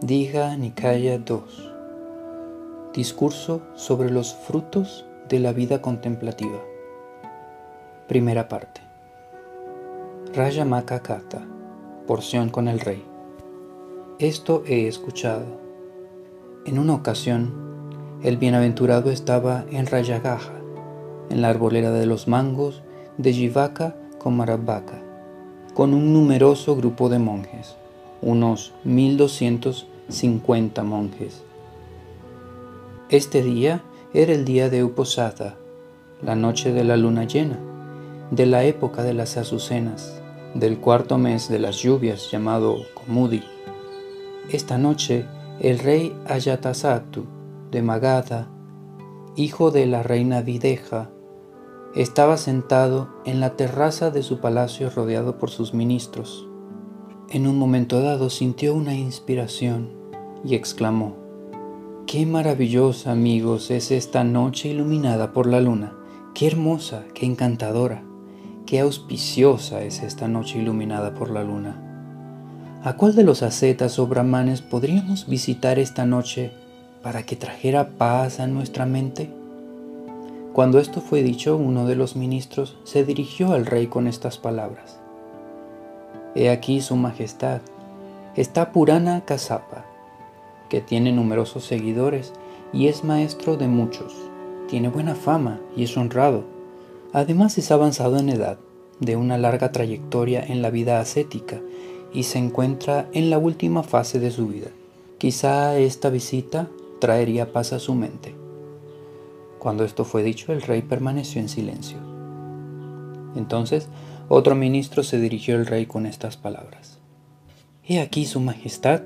Diga Nikaya 2 Discurso sobre los frutos de la vida contemplativa. Primera parte. Raya Makakata Porción con el rey. Esto he escuchado. En una ocasión, el bienaventurado estaba en Rayagaja, en la arbolera de los mangos de Jivaka con con un numeroso grupo de monjes unos 1250 monjes. Este día era el día de Uposatha, la noche de la luna llena, de la época de las azucenas, del cuarto mes de las lluvias llamado Komudi. Esta noche el rey Ayatasattu de Magadha, hijo de la reina Videja, estaba sentado en la terraza de su palacio rodeado por sus ministros. En un momento dado sintió una inspiración y exclamó, Qué maravillosa, amigos, es esta noche iluminada por la luna. Qué hermosa, qué encantadora, qué auspiciosa es esta noche iluminada por la luna. ¿A cuál de los ascetas o brahmanes podríamos visitar esta noche para que trajera paz a nuestra mente? Cuando esto fue dicho, uno de los ministros se dirigió al rey con estas palabras. He aquí su majestad. Está Purana Kasapa, que tiene numerosos seguidores y es maestro de muchos. Tiene buena fama y es honrado. Además es avanzado en edad, de una larga trayectoria en la vida ascética y se encuentra en la última fase de su vida. Quizá esta visita traería paz a su mente. Cuando esto fue dicho, el rey permaneció en silencio. Entonces otro ministro se dirigió al rey con estas palabras. He aquí su majestad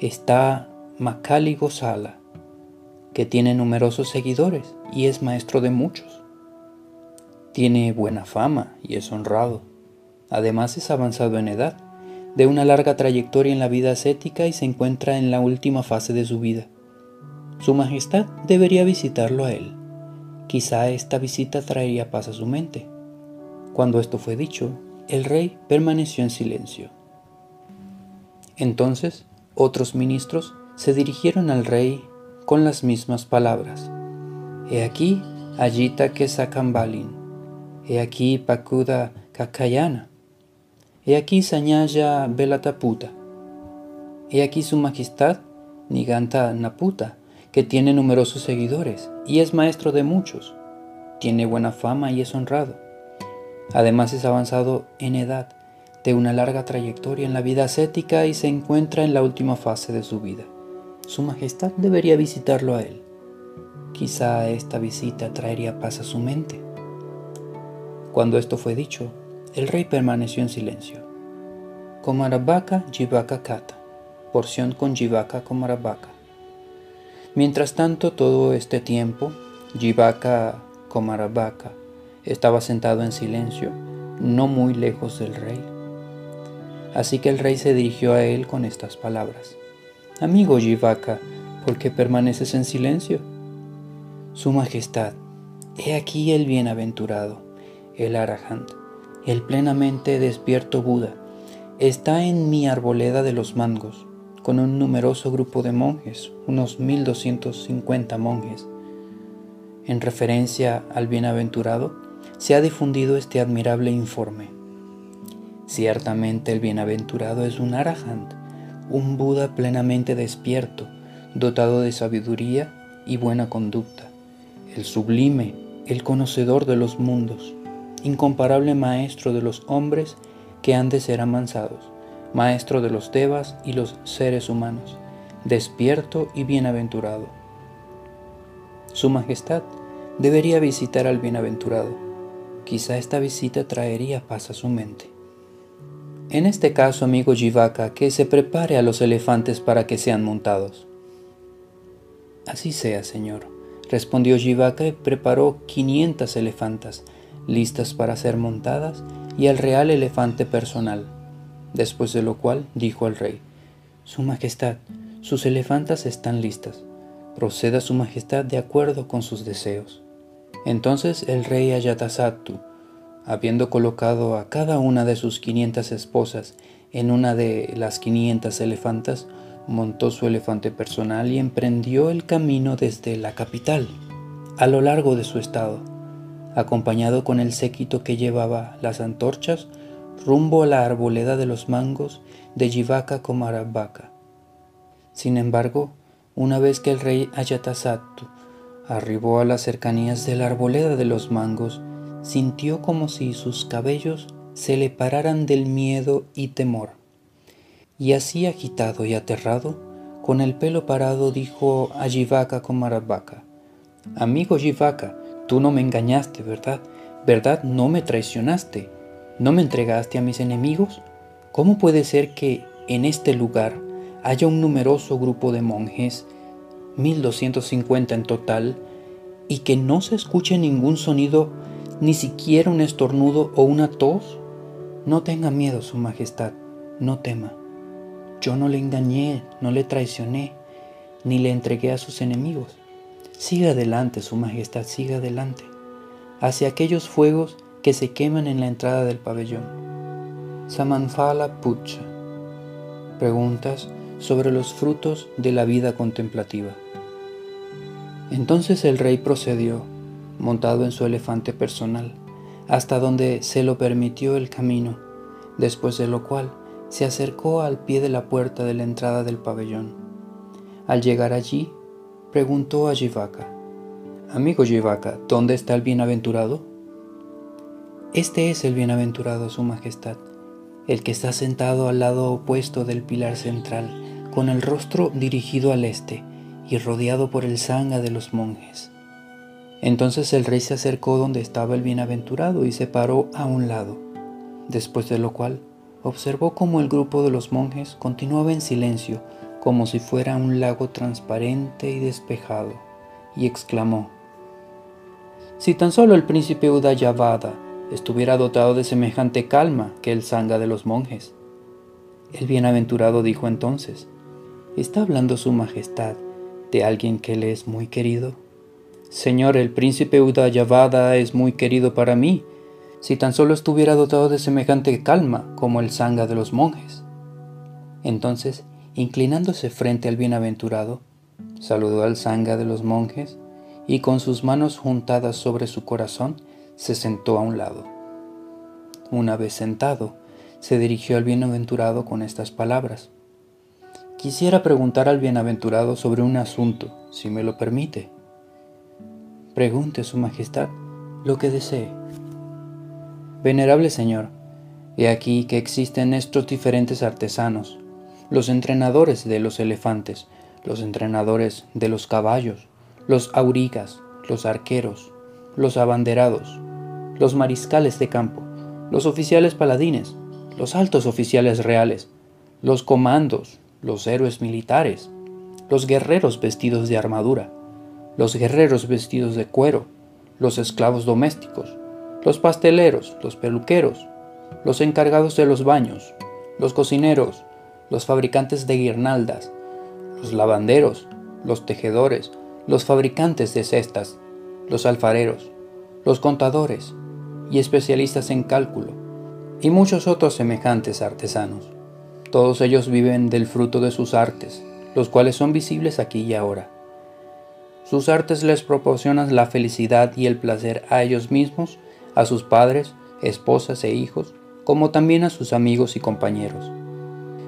está Makali Gosala, que tiene numerosos seguidores y es maestro de muchos. Tiene buena fama y es honrado. Además es avanzado en edad, de una larga trayectoria en la vida ascética y se encuentra en la última fase de su vida. Su Majestad debería visitarlo a él. Quizá esta visita traería paz a su mente. Cuando esto fue dicho, el rey permaneció en silencio. Entonces otros ministros se dirigieron al rey con las mismas palabras. He aquí Ayita Kesakambalin, he aquí Pakuda Kakayana, he aquí Sañaya Belataputa, he aquí su majestad Niganta Naputa, que tiene numerosos seguidores y es maestro de muchos, tiene buena fama y es honrado. Además es avanzado en edad, de una larga trayectoria en la vida ascética y se encuentra en la última fase de su vida. Su Majestad debería visitarlo a él. Quizá esta visita traería paz a su mente. Cuando esto fue dicho, el rey permaneció en silencio. Komarabaka Jivaka Kata, porción con Jivaka Komarabaka. Mientras tanto, todo este tiempo, Jivaka Komarabaka estaba sentado en silencio, no muy lejos del rey. Así que el rey se dirigió a él con estas palabras. Amigo Jivaka, ¿por qué permaneces en silencio? Su Majestad, he aquí el bienaventurado, el Arahant, el plenamente despierto Buda, está en mi arboleda de los mangos, con un numeroso grupo de monjes, unos 1250 monjes. En referencia al bienaventurado, se ha difundido este admirable informe. Ciertamente el bienaventurado es un arahant, un Buda plenamente despierto, dotado de sabiduría y buena conducta, el sublime, el conocedor de los mundos, incomparable maestro de los hombres que han de ser amansados, maestro de los devas y los seres humanos, despierto y bienaventurado. Su Majestad debería visitar al bienaventurado Quizá esta visita traería paz a su mente. En este caso, amigo Jivaka, que se prepare a los elefantes para que sean montados. Así sea, señor, respondió Jivaka y preparó 500 elefantas, listas para ser montadas, y al real elefante personal. Después de lo cual dijo al rey, Su Majestad, sus elefantas están listas. Proceda Su Majestad de acuerdo con sus deseos. Entonces el rey Ayatasattu, habiendo colocado a cada una de sus quinientas esposas en una de las quinientas elefantas, montó su elefante personal y emprendió el camino desde la capital, a lo largo de su estado, acompañado con el séquito que llevaba las antorchas rumbo a la arboleda de los mangos de Jivaka Komarabaka. Sin embargo, una vez que el rey Ayatasattu arribó a las cercanías de la arboleda de los mangos, sintió como si sus cabellos se le pararan del miedo y temor. Y así agitado y aterrado, con el pelo parado dijo a Jivaka Komarabaka, Amigo Jivaka, tú no me engañaste, ¿verdad? ¿Verdad? No me traicionaste. ¿No me entregaste a mis enemigos? ¿Cómo puede ser que en este lugar haya un numeroso grupo de monjes, 1250 en total, y que no se escuche ningún sonido, ni siquiera un estornudo o una tos? No tenga miedo, Su Majestad, no tema. Yo no le engañé, no le traicioné, ni le entregué a sus enemigos. Siga adelante, Su Majestad, siga adelante, hacia aquellos fuegos que se queman en la entrada del pabellón. Samanfala Pucha. Preguntas sobre los frutos de la vida contemplativa. Entonces el rey procedió, montado en su elefante personal, hasta donde se lo permitió el camino, después de lo cual se acercó al pie de la puerta de la entrada del pabellón. Al llegar allí, preguntó a Jivaka, Amigo Jivaka, ¿dónde está el bienaventurado? Este es el bienaventurado, Su Majestad, el que está sentado al lado opuesto del pilar central, con el rostro dirigido al este y rodeado por el sangha de los monjes. Entonces el rey se acercó donde estaba el bienaventurado y se paró a un lado, después de lo cual observó cómo el grupo de los monjes continuaba en silencio, como si fuera un lago transparente y despejado, y exclamó, Si tan solo el príncipe Udayavada estuviera dotado de semejante calma que el sangha de los monjes. El bienaventurado dijo entonces, ¿está hablando su majestad de alguien que le es muy querido? Señor, el príncipe Udayavada es muy querido para mí, si tan solo estuviera dotado de semejante calma como el sangha de los monjes. Entonces, inclinándose frente al bienaventurado, saludó al sangha de los monjes y con sus manos juntadas sobre su corazón, se sentó a un lado. Una vez sentado, se dirigió al bienaventurado con estas palabras. Quisiera preguntar al bienaventurado sobre un asunto, si me lo permite. Pregunte, Su Majestad, lo que desee. Venerable Señor, he aquí que existen estos diferentes artesanos, los entrenadores de los elefantes, los entrenadores de los caballos, los aurigas, los arqueros, los abanderados, los mariscales de campo, los oficiales paladines, los altos oficiales reales, los comandos, los héroes militares, los guerreros vestidos de armadura, los guerreros vestidos de cuero, los esclavos domésticos, los pasteleros, los peluqueros, los encargados de los baños, los cocineros, los fabricantes de guirnaldas, los lavanderos, los tejedores, los fabricantes de cestas, los alfareros, los contadores, y especialistas en cálculo, y muchos otros semejantes artesanos. Todos ellos viven del fruto de sus artes, los cuales son visibles aquí y ahora. Sus artes les proporcionan la felicidad y el placer a ellos mismos, a sus padres, esposas e hijos, como también a sus amigos y compañeros.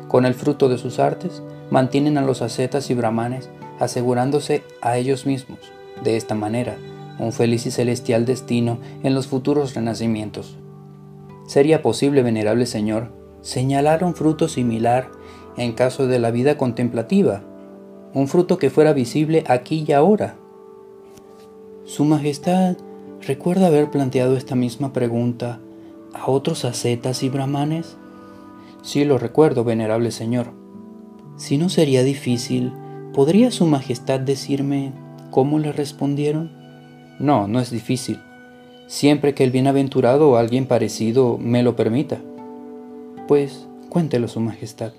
Con el fruto de sus artes, mantienen a los ascetas y brahmanes asegurándose a ellos mismos, de esta manera, un feliz y celestial destino en los futuros renacimientos. ¿Sería posible, venerable Señor, señalar un fruto similar en caso de la vida contemplativa? Un fruto que fuera visible aquí y ahora. Su Majestad recuerda haber planteado esta misma pregunta a otros ascetas y brahmanes. Sí lo recuerdo, venerable Señor. Si no sería difícil, ¿podría Su Majestad decirme cómo le respondieron? No, no es difícil, siempre que el bienaventurado o alguien parecido me lo permita. Pues cuéntelo, Su Majestad.